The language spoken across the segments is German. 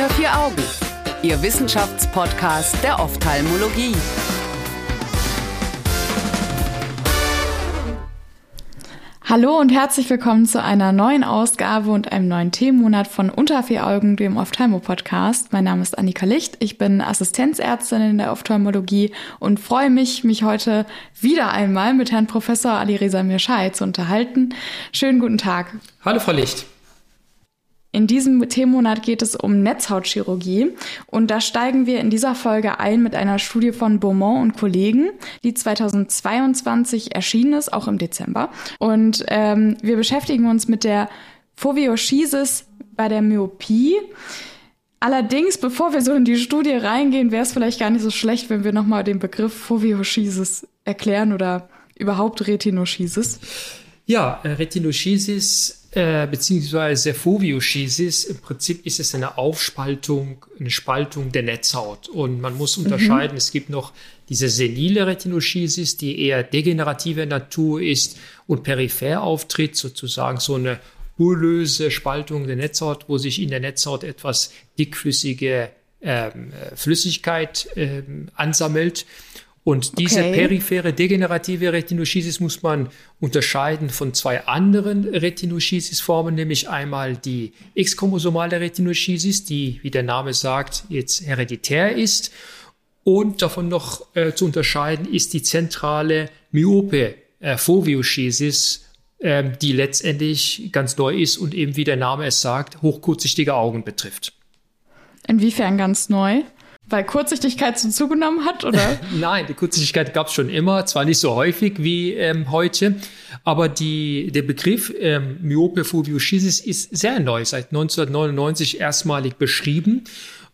Unter vier Augen, Ihr Wissenschaftspodcast der Ophthalmologie. Hallo und herzlich willkommen zu einer neuen Ausgabe und einem neuen Themenmonat von Unter vier Augen, dem Ophthalmo-Podcast. Mein Name ist Annika Licht, ich bin Assistenzärztin in der Ophthalmologie und freue mich, mich heute wieder einmal mit Herrn Professor Ali Reza Mirschai zu unterhalten. Schönen guten Tag. Hallo, Frau Licht. In diesem Themenmonat geht es um Netzhautchirurgie und da steigen wir in dieser Folge ein mit einer Studie von Beaumont und Kollegen, die 2022 erschienen ist, auch im Dezember. Und ähm, wir beschäftigen uns mit der Foveoschisis bei der Myopie. Allerdings, bevor wir so in die Studie reingehen, wäre es vielleicht gar nicht so schlecht, wenn wir nochmal den Begriff Foveoschisis erklären oder überhaupt Retinoschisis. Ja, äh, Retinoschisis äh, beziehungsweise Foveoschisis, im Prinzip ist es eine Aufspaltung, eine Spaltung der Netzhaut. Und man muss unterscheiden, mhm. es gibt noch diese senile Retinoschisis, die eher degenerative Natur ist und peripher auftritt, sozusagen so eine bullöse Spaltung der Netzhaut, wo sich in der Netzhaut etwas dickflüssige ähm, Flüssigkeit ähm, ansammelt. Und diese okay. periphere degenerative Retinoschisis muss man unterscheiden von zwei anderen Retinoschisis-Formen, nämlich einmal die X-chromosomale Retinoschisis, die, wie der Name sagt, jetzt hereditär ist. Und davon noch äh, zu unterscheiden ist die zentrale myope äh, Foveoschisis, äh, die letztendlich ganz neu ist und eben, wie der Name es sagt, hochkurzsichtige Augen betrifft. Inwiefern ganz neu? Weil Kurzsichtigkeit so zugenommen hat, oder? Nein, die Kurzsichtigkeit gab es schon immer, zwar nicht so häufig wie ähm, heute, aber die, der Begriff ähm, Myope Foveoschisis ist sehr neu, seit 1999 erstmalig beschrieben.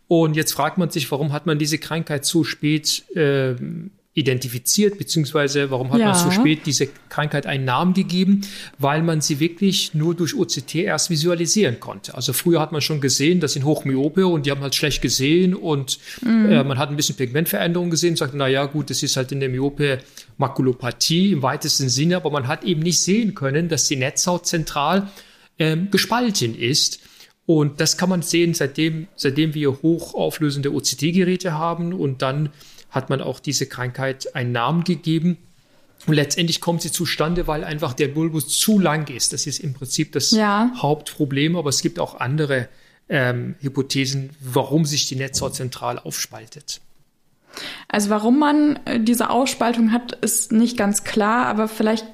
Und jetzt fragt man sich, warum hat man diese Krankheit so spät ähm, identifiziert, beziehungsweise warum hat ja. man so spät diese Krankheit einen Namen gegeben? Weil man sie wirklich nur durch OCT erst visualisieren konnte. Also früher hat man schon gesehen, das sind Hochmyope und die haben halt schlecht gesehen und mhm. äh, man hat ein bisschen Pigmentveränderungen gesehen und sagt, na ja, gut, das ist halt in der Myope Makulopathie im weitesten Sinne, aber man hat eben nicht sehen können, dass die Netzhaut zentral ähm, gespalten ist. Und das kann man sehen, seitdem, seitdem wir hochauflösende OCT-Geräte haben und dann hat man auch diese Krankheit einen Namen gegeben. Und letztendlich kommt sie zustande, weil einfach der Bulbus zu lang ist. Das ist im Prinzip das ja. Hauptproblem, aber es gibt auch andere ähm, Hypothesen, warum sich die Netzhaut zentral aufspaltet. Also warum man äh, diese Ausspaltung hat, ist nicht ganz klar, aber vielleicht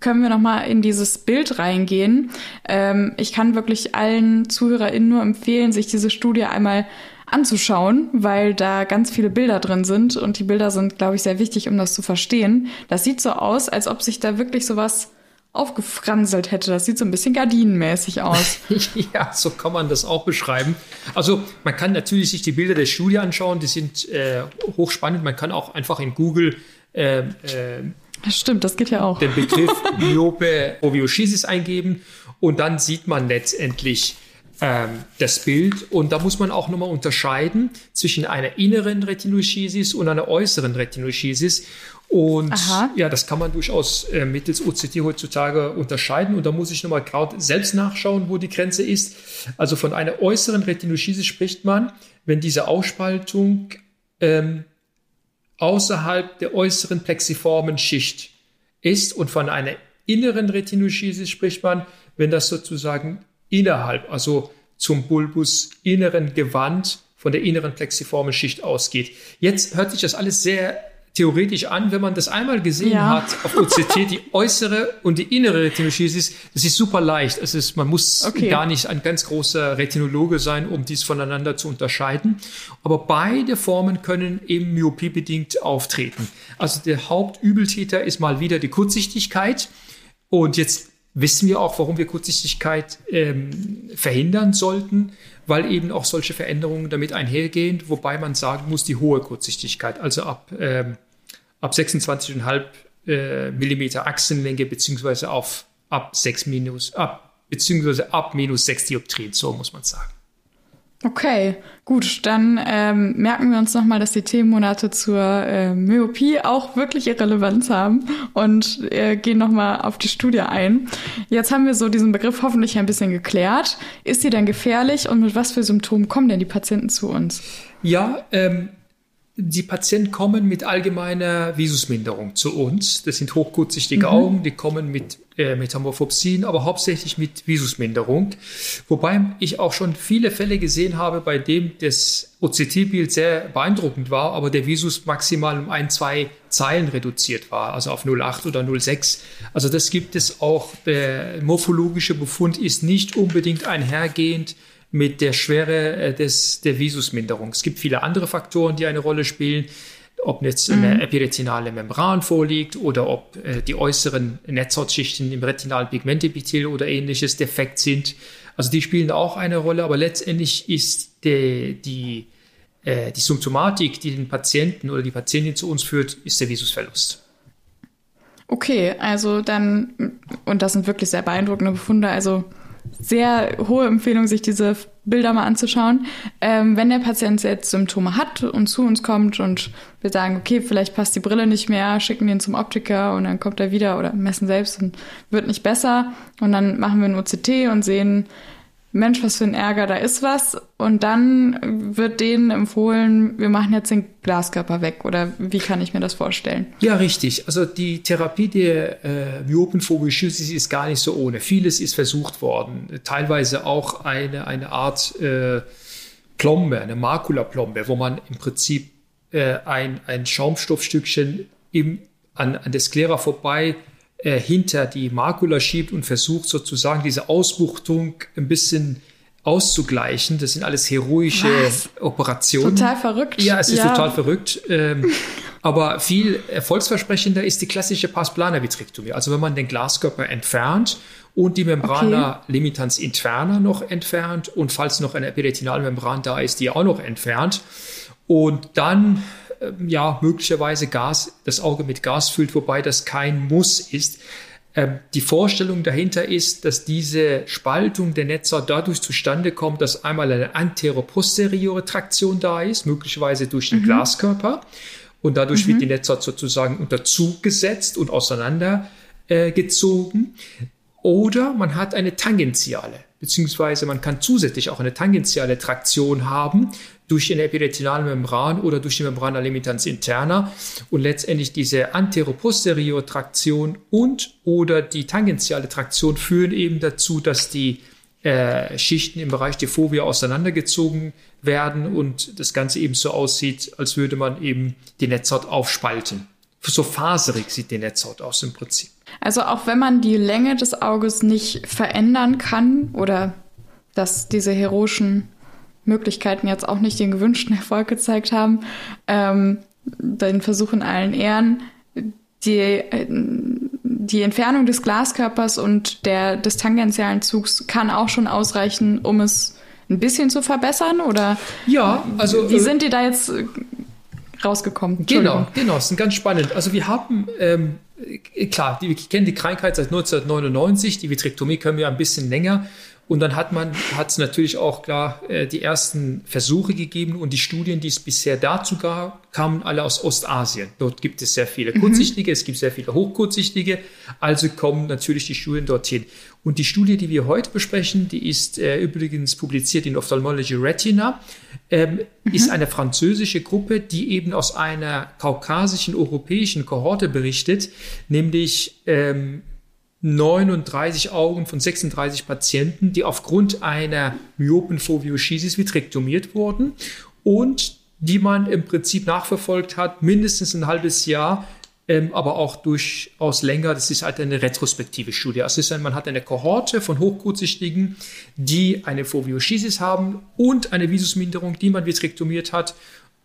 können wir noch mal in dieses Bild reingehen. Ähm, ich kann wirklich allen ZuhörerInnen nur empfehlen, sich diese Studie einmal anzuschauen, weil da ganz viele Bilder drin sind und die Bilder sind, glaube ich, sehr wichtig, um das zu verstehen. Das sieht so aus, als ob sich da wirklich sowas aufgefranselt hätte. Das sieht so ein bisschen gardinenmäßig aus. ja, so kann man das auch beschreiben. Also man kann natürlich sich die Bilder der Studie anschauen, die sind äh, hochspannend. Man kann auch einfach in Google äh, äh, das stimmt, das geht ja auch. Den Begriff Myope Ovioschisis eingeben und dann sieht man letztendlich ähm, das Bild. Und da muss man auch nochmal unterscheiden zwischen einer inneren Retinoschisis und einer äußeren Retinoschisis. Und Aha. ja, das kann man durchaus äh, mittels OCT heutzutage unterscheiden. Und da muss ich nochmal gerade selbst nachschauen, wo die Grenze ist. Also von einer äußeren Retinoschisis spricht man, wenn diese Ausspaltung ähm, außerhalb der äußeren plexiformen Schicht ist. Und von einer inneren Retinoschisis spricht man, wenn das sozusagen innerhalb, also zum Bulbus inneren Gewand von der inneren plexiformen Schicht ausgeht. Jetzt hört sich das alles sehr theoretisch an, wenn man das einmal gesehen ja. hat auf OCT, die äußere und die innere Retinoschisis, das ist super leicht. Es ist, man muss okay. gar nicht ein ganz großer Retinologe sein, um dies voneinander zu unterscheiden. Aber beide Formen können eben myopiebedingt auftreten. Also der Hauptübeltäter ist mal wieder die Kurzsichtigkeit. Und jetzt wissen wir auch, warum wir Kurzsichtigkeit ähm, verhindern sollten, weil eben auch solche Veränderungen damit einhergehen, wobei man sagen muss, die hohe Kurzsichtigkeit, also ab, ähm, ab 26,5 äh, Millimeter Achsenlänge beziehungsweise auf ab 6 minus, ab, beziehungsweise ab minus 6 Dioptrien, so muss man sagen. Okay, gut, dann ähm, merken wir uns nochmal, dass die Themenmonate zur äh, Myopie auch wirklich Relevanz haben und äh, gehen nochmal auf die Studie ein. Jetzt haben wir so diesen Begriff hoffentlich ein bisschen geklärt. Ist sie denn gefährlich und mit was für Symptomen kommen denn die Patienten zu uns? Ja, ähm, die Patienten kommen mit allgemeiner Visusminderung zu uns. Das sind hochkurzsichtige mhm. Augen, die kommen mit äh, Metamorphopsien, aber hauptsächlich mit Visusminderung. Wobei ich auch schon viele Fälle gesehen habe, bei dem das OCT-Bild sehr beeindruckend war, aber der Visus maximal um ein, zwei Zeilen reduziert war, also auf 0,8 oder 0,6. Also das gibt es auch. Der morphologische Befund ist nicht unbedingt einhergehend mit der Schwere äh, des, der Visusminderung. Es gibt viele andere Faktoren, die eine Rolle spielen, ob jetzt eine mhm. epiretinale Membran vorliegt oder ob äh, die äußeren Netzhautschichten im retinalen Pigmentepithel oder ähnliches defekt sind. Also die spielen auch eine Rolle, aber letztendlich ist die, die, äh, die Symptomatik, die den Patienten oder die Patientin zu uns führt, ist der Visusverlust. Okay, also dann, und das sind wirklich sehr beeindruckende Befunde, also sehr hohe Empfehlung, sich diese Bilder mal anzuschauen. Ähm, wenn der Patient jetzt Symptome hat und zu uns kommt und wir sagen, okay, vielleicht passt die Brille nicht mehr, schicken den zum Optiker und dann kommt er wieder oder messen selbst und wird nicht besser und dann machen wir ein OCT und sehen, Mensch, was für ein Ärger, da ist was. Und dann wird denen empfohlen, wir machen jetzt den Glaskörper weg. Oder wie kann ich mir das vorstellen? Ja, richtig. Also die Therapie der äh, Myopenphobioschüsse ist gar nicht so ohne. Vieles ist versucht worden. Teilweise auch eine, eine Art äh, Plombe, eine Makulaplombe, wo man im Prinzip äh, ein, ein Schaumstoffstückchen im, an, an der Sklera vorbei äh, hinter die Makula schiebt und versucht sozusagen diese Ausbuchtung ein bisschen auszugleichen. Das sind alles heroische Was? Operationen. Total verrückt. Ja, es ist ja. total verrückt. Ähm, aber viel erfolgsversprechender ist die klassische Pasplana-Vitrektomie. Also wenn man den Glaskörper entfernt und die Membrana okay. limitans interna noch entfernt und falls noch eine Epiretinalmembran da ist, die auch noch entfernt. Und dann ähm, ja, möglicherweise Gas, das Auge mit Gas füllt, wobei das kein Muss ist. Ähm, die Vorstellung dahinter ist, dass diese Spaltung der Netzhaut dadurch zustande kommt, dass einmal eine anteroposteriore Traktion da ist, möglicherweise durch den mhm. Glaskörper. Und dadurch mhm. wird die Netzhaut sozusagen unter Zug gesetzt und auseinandergezogen. Äh, Oder man hat eine tangentiale, beziehungsweise man kann zusätzlich auch eine tangentiale Traktion haben durch eine epiretinale Membran oder durch die Membrana limitans interna und letztendlich diese anteroposterior Traktion und oder die tangentiale Traktion führen eben dazu, dass die äh, Schichten im Bereich der Phobie auseinandergezogen werden und das Ganze eben so aussieht, als würde man eben die Netzhaut aufspalten. So faserig sieht die Netzhaut aus im Prinzip. Also auch wenn man die Länge des Auges nicht verändern kann oder dass diese heroischen Möglichkeiten jetzt auch nicht den gewünschten Erfolg gezeigt haben. Ähm, den Versuch in allen Ehren, die, die Entfernung des Glaskörpers und der, des tangentialen Zugs kann auch schon ausreichen, um es ein bisschen zu verbessern? Oder ja, also wie sind die da jetzt rausgekommen? Genau, genau, das ist ganz spannend. Also wir haben ähm, klar, die, wir kennen die Krankheit seit 1999, die Vitrektomie können wir ein bisschen länger. Und dann hat man, hat es natürlich auch klar äh, die ersten Versuche gegeben und die Studien, die es bisher dazu gab, kamen alle aus Ostasien. Dort gibt es sehr viele mhm. Kurzsichtige, mhm. es gibt sehr viele Hochkurzsichtige, also kommen natürlich die Studien dorthin. Und die Studie, die wir heute besprechen, die ist äh, übrigens publiziert in Ophthalmology Retina, ähm, mhm. ist eine französische Gruppe, die eben aus einer kaukasischen europäischen Kohorte berichtet, nämlich ähm, 39 Augen von 36 Patienten, die aufgrund einer Myopenphobioschiesis vitrektomiert wurden und die man im Prinzip nachverfolgt hat, mindestens ein halbes Jahr, ähm, aber auch durchaus länger. Das ist halt eine retrospektive Studie. Also ist man hat eine Kohorte von Hochkurzsichtigen, die eine Phobioschiesis haben und eine Visusminderung, die man vitrektomiert hat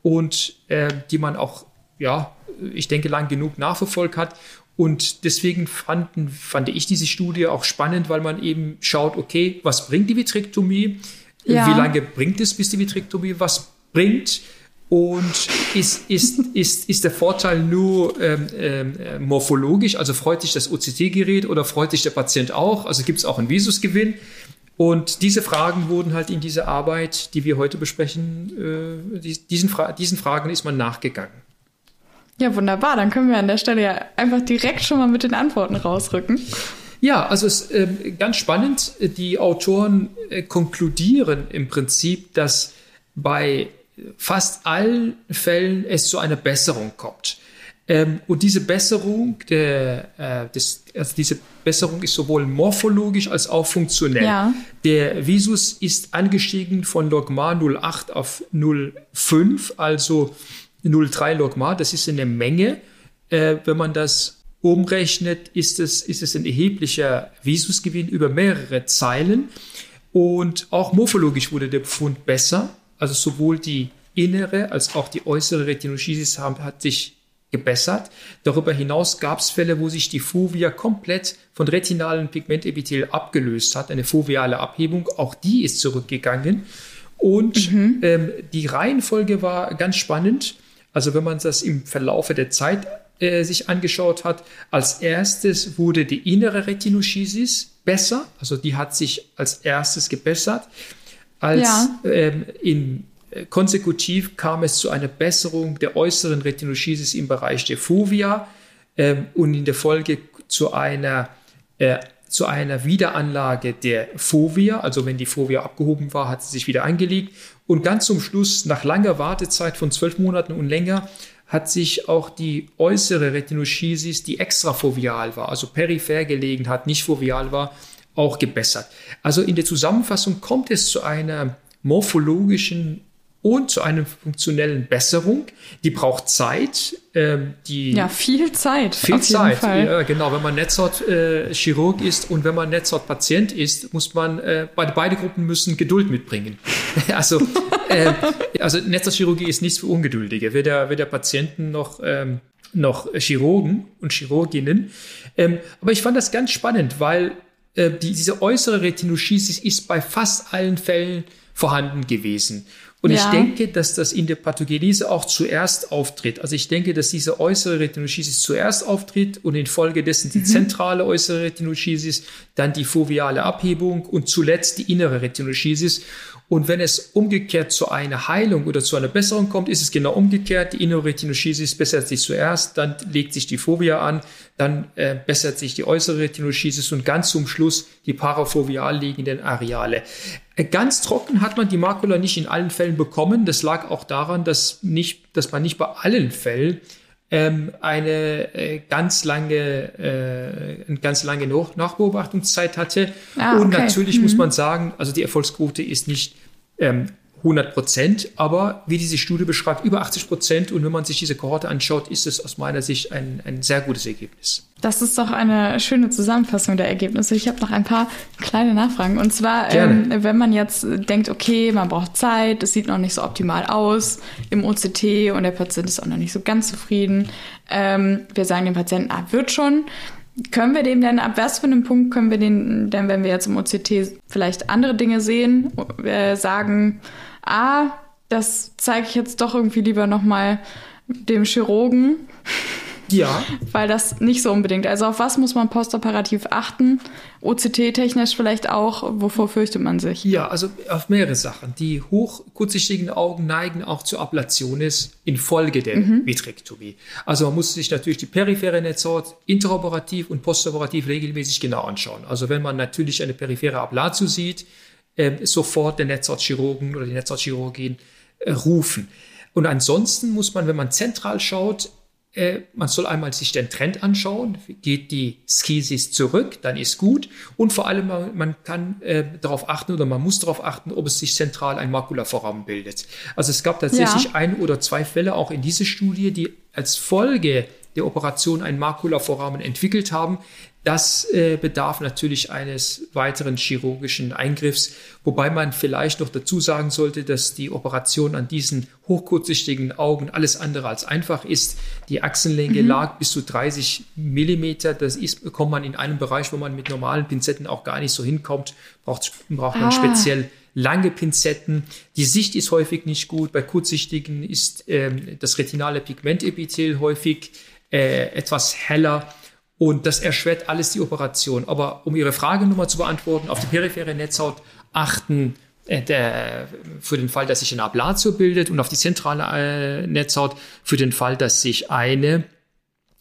und äh, die man auch, ja, ich denke, lang genug nachverfolgt hat. Und deswegen fanden, fand ich diese Studie auch spannend, weil man eben schaut, okay, was bringt die Vitrektomie? Ja. Wie lange bringt es, bis die Vitrektomie was bringt? Und ist, ist, ist, ist der Vorteil nur ähm, ähm, morphologisch, also freut sich das OCT-Gerät oder freut sich der Patient auch? Also gibt es auch einen Visusgewinn? Und diese Fragen wurden halt in dieser Arbeit, die wir heute besprechen, äh, diesen, Fra diesen Fragen ist man nachgegangen. Ja, wunderbar. Dann können wir an der Stelle ja einfach direkt schon mal mit den Antworten rausrücken. Ja, also es ist äh, ganz spannend. Die Autoren äh, konkludieren im Prinzip, dass bei fast allen Fällen es zu einer Besserung kommt. Ähm, und diese Besserung, der, äh, des, also diese Besserung ist sowohl morphologisch als auch funktionell. Ja. Der Visus ist angestiegen von Logma 08 auf 05, also 03 Logma. Das ist eine Menge. Äh, wenn man das umrechnet, ist es, ist es ein erheblicher Visusgewinn über mehrere Zeilen. Und auch morphologisch wurde der Befund besser. Also sowohl die innere als auch die äußere Retinoschisis haben, hat sich gebessert. Darüber hinaus gab es Fälle, wo sich die Fovea komplett von retinalen Pigmentepithel abgelöst hat, eine foveale Abhebung. Auch die ist zurückgegangen. Und mhm. ähm, die Reihenfolge war ganz spannend. Also wenn man das im Verlaufe der Zeit äh, sich angeschaut hat, als erstes wurde die innere Retinoschisis besser. Also die hat sich als erstes gebessert. Als ja. ähm, in Konsekutiv kam es zu einer Besserung der äußeren Retinoschisis im Bereich der Fovea ähm, und in der Folge zu einer, äh, zu einer Wiederanlage der Fovea. Also wenn die Fovea abgehoben war, hat sie sich wieder eingelegt. Und ganz zum Schluss, nach langer Wartezeit von zwölf Monaten und länger, hat sich auch die äußere Retinoschisis, die extrafoveal war, also peripher gelegen hat, nicht foveal war, auch gebessert. Also in der Zusammenfassung kommt es zu einer morphologischen und zu einer funktionellen Besserung. Die braucht Zeit. Ähm, die ja, viel Zeit. Viel Zeit. Ja, genau. Wenn man Netzhaut-Chirurg äh, ist und wenn man Netzhaut-Patient ist, muss man, äh, beide, beide Gruppen müssen Geduld mitbringen. also, äh, also Netzhautchirurgie ist nichts für Ungeduldige. Weder, weder Patienten noch, ähm, noch Chirurgen und Chirurginnen. Ähm, aber ich fand das ganz spannend, weil äh, die, diese äußere Retinoschisis ist bei fast allen Fällen vorhanden gewesen. Und ja. ich denke, dass das in der Pathogenese auch zuerst auftritt. Also ich denke, dass diese äußere Retinoschisis zuerst auftritt und infolgedessen die mhm. zentrale äußere Retinoschisis, dann die foveale Abhebung und zuletzt die innere Retinoschisis. Und wenn es umgekehrt zu einer Heilung oder zu einer Besserung kommt, ist es genau umgekehrt. Die innere Retinoschisis bessert sich zuerst, dann legt sich die Fovea an, dann äh, bessert sich die äußere Retinoschisis und ganz zum Schluss die parafoveal liegenden Areale. Äh, ganz trocken hat man die Makula nicht in allen Fällen bekommen. Das lag auch daran, dass, nicht, dass man nicht bei allen Fällen ähm, eine äh, ganz lange, äh, eine ganz lange Nachbeobachtungszeit hatte. Ah, Und natürlich mhm. muss man sagen, also die Erfolgsquote ist nicht ähm, 100 Prozent, aber wie diese Studie beschreibt, über 80 Prozent. Und wenn man sich diese Kohorte anschaut, ist es aus meiner Sicht ein, ein sehr gutes Ergebnis. Das ist doch eine schöne Zusammenfassung der Ergebnisse. Ich habe noch ein paar kleine Nachfragen. Und zwar, ähm, wenn man jetzt denkt, okay, man braucht Zeit, es sieht noch nicht so optimal aus im OCT und der Patient ist auch noch nicht so ganz zufrieden. Ähm, wir sagen dem Patienten, ah, wird schon. Können wir dem denn, ab was für einem Punkt können wir den, denn wenn wir jetzt im OCT vielleicht andere Dinge sehen, äh, sagen, ah, das zeige ich jetzt doch irgendwie lieber nochmal dem Chirurgen. Ja. Weil das nicht so unbedingt. Also auf was muss man postoperativ achten? OCT-technisch vielleicht auch. Wovor fürchtet man sich? Ja, also auf mehrere Sachen. Die hochkurzsichtigen Augen neigen auch zur Ablationis infolge der mhm. Vitrektomie. Also man muss sich natürlich die periphere Netzhaut interoperativ und postoperativ regelmäßig genau anschauen. Also wenn man natürlich eine periphere Ablatio sieht, äh, sofort den Netzhautchirurgen oder die Netzhautchirurgin äh, rufen. Und ansonsten muss man, wenn man zentral schaut, äh, man soll einmal sich den Trend anschauen. Geht die Skisis zurück, dann ist gut. Und vor allem, man, man kann äh, darauf achten oder man muss darauf achten, ob es sich zentral ein Makulavorrahmen bildet. Also es gab tatsächlich ja. ein oder zwei Fälle auch in dieser Studie, die als Folge der Operation ein Makulavorrahmen entwickelt haben. Das äh, bedarf natürlich eines weiteren chirurgischen Eingriffs, wobei man vielleicht noch dazu sagen sollte, dass die Operation an diesen hochkurzsichtigen Augen alles andere als einfach ist. Die Achsenlänge mhm. lag bis zu 30 Millimeter. Das ist, kommt man in einem Bereich, wo man mit normalen Pinzetten auch gar nicht so hinkommt, braucht, braucht man ah. speziell lange Pinzetten. Die Sicht ist häufig nicht gut. Bei kurzsichtigen ist ähm, das retinale Pigmentepithel häufig äh, etwas heller Und das erschwert alles die Operation. Aber um Ihre Frage nochmal zu beantworten, auf die periphere Netzhaut achten äh, der, für den Fall, dass sich eine Ablatio bildet und auf die zentrale äh, Netzhaut für den Fall, dass sich eine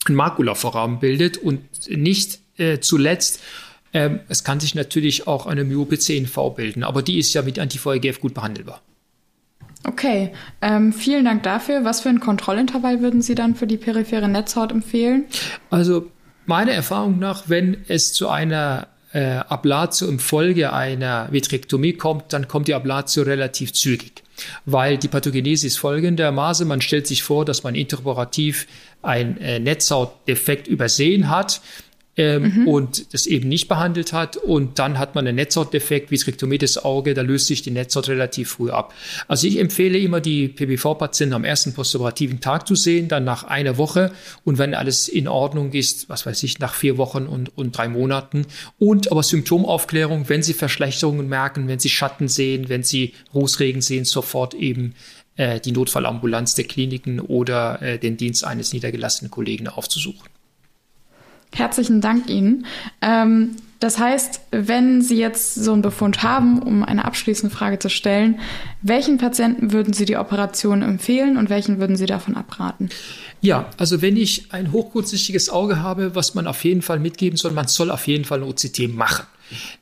ein Makulavorrahmen bildet und nicht äh, zuletzt ähm, es kann sich natürlich auch eine Myope CNV bilden, aber die ist ja mit Anti-VEGF gut behandelbar. Okay, ähm, vielen Dank dafür. Was für ein Kontrollintervall würden Sie dann für die periphere Netzhaut empfehlen? Also meiner Erfahrung nach, wenn es zu einer äh, Ablatio im Folge einer Vitrektomie kommt, dann kommt die Ablatio relativ zügig. Weil die Pathogenese ist folgendermaßen, man stellt sich vor, dass man interoperativ ein äh, Netzhautdefekt übersehen hat ähm, mhm. und das eben nicht behandelt hat. Und dann hat man einen Netzhautdefekt, Vitrektomie des Auge, da löst sich die Netzhaut relativ früh ab. Also ich empfehle immer, die PBV-Patienten am ersten postoperativen Tag zu sehen, dann nach einer Woche und wenn alles in Ordnung ist, was weiß ich, nach vier Wochen und, und drei Monaten. Und aber Symptomaufklärung, wenn Sie Verschlechterungen merken, wenn Sie Schatten sehen, wenn Sie Rußregen sehen, sofort eben äh, die Notfallambulanz der Kliniken oder äh, den Dienst eines niedergelassenen Kollegen aufzusuchen. Herzlichen Dank Ihnen. Ähm, das heißt, wenn Sie jetzt so einen Befund haben, um eine abschließende Frage zu stellen, welchen Patienten würden Sie die Operation empfehlen und welchen würden Sie davon abraten? Ja, also wenn ich ein hochkurzsichtiges Auge habe, was man auf jeden Fall mitgeben soll, man soll auf jeden Fall eine OCT machen.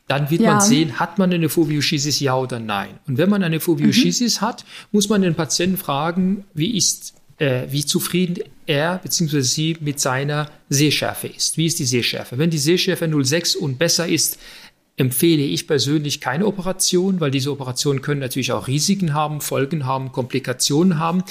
Dann wird ja. man sehen, hat man eine Foveoschisis, ja oder nein. Und wenn man eine Foveoschisis mhm. hat, muss man den Patienten fragen, wie ist äh, wie zufrieden er bzw. sie mit seiner Sehschärfe ist. Wie ist die Sehschärfe? Wenn die Sehschärfe 0,6 und besser ist, empfehle ich persönlich keine Operation, weil diese Operationen können natürlich auch Risiken haben, Folgen haben, Komplikationen haben.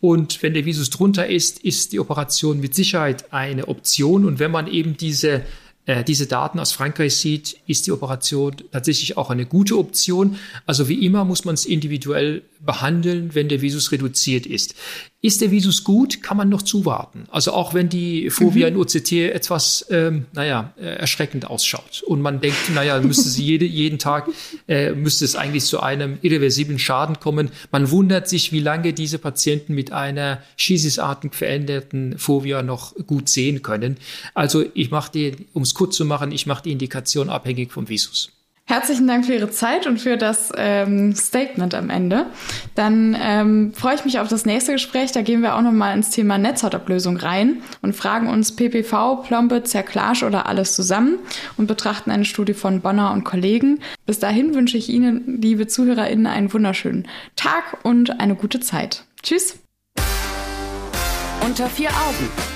Und wenn der Visus drunter ist, ist die Operation mit Sicherheit eine Option. Und wenn man eben diese äh, diese Daten aus Frankreich sieht, ist die Operation tatsächlich auch eine gute Option. Also wie immer muss man es individuell behandeln, wenn der Visus reduziert ist. Ist der Visus gut, kann man noch zuwarten. Also auch wenn die mhm. in OCT etwas, ähm, naja, äh, erschreckend ausschaut und man denkt, naja, müsste sie jede, jeden Tag, äh, müsste es eigentlich zu einem irreversiblen Schaden kommen. Man wundert sich, wie lange diese Patienten mit einer schisisartig veränderten Phobia noch gut sehen können. Also ich mache die, um es kurz zu machen, ich mache die Indikation abhängig vom Visus. Herzlichen Dank für Ihre Zeit und für das ähm, Statement am Ende. Dann ähm, freue ich mich auf das nächste Gespräch. Da gehen wir auch nochmal ins Thema Netzhautablösung rein und fragen uns PPV, Plombe, Zerklage oder alles zusammen und betrachten eine Studie von Bonner und Kollegen. Bis dahin wünsche ich Ihnen, liebe ZuhörerInnen, einen wunderschönen Tag und eine gute Zeit. Tschüss. Unter vier Augen